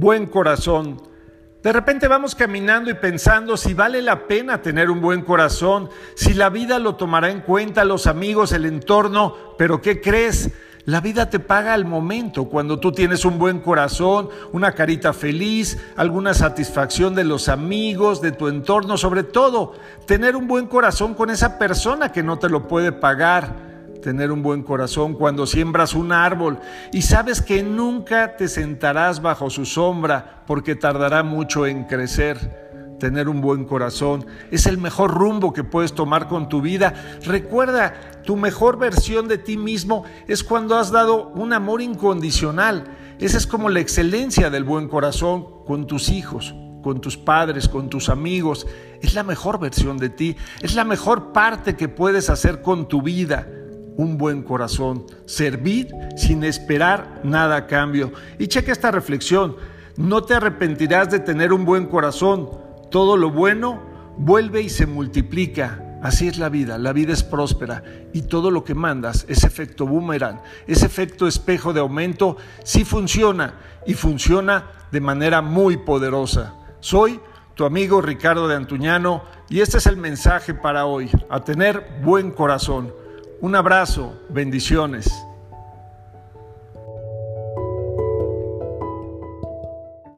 buen corazón. De repente vamos caminando y pensando si vale la pena tener un buen corazón, si la vida lo tomará en cuenta, los amigos, el entorno, pero ¿qué crees? La vida te paga al momento, cuando tú tienes un buen corazón, una carita feliz, alguna satisfacción de los amigos, de tu entorno, sobre todo tener un buen corazón con esa persona que no te lo puede pagar tener un buen corazón cuando siembras un árbol y sabes que nunca te sentarás bajo su sombra porque tardará mucho en crecer. Tener un buen corazón es el mejor rumbo que puedes tomar con tu vida. Recuerda, tu mejor versión de ti mismo es cuando has dado un amor incondicional. Esa es como la excelencia del buen corazón con tus hijos, con tus padres, con tus amigos. Es la mejor versión de ti, es la mejor parte que puedes hacer con tu vida un buen corazón, servir sin esperar nada a cambio. Y cheque esta reflexión, no te arrepentirás de tener un buen corazón, todo lo bueno vuelve y se multiplica. Así es la vida, la vida es próspera y todo lo que mandas, ese efecto boomerang, ese efecto espejo de aumento, sí funciona y funciona de manera muy poderosa. Soy tu amigo Ricardo de Antuñano y este es el mensaje para hoy, a tener buen corazón. Un abrazo, bendiciones.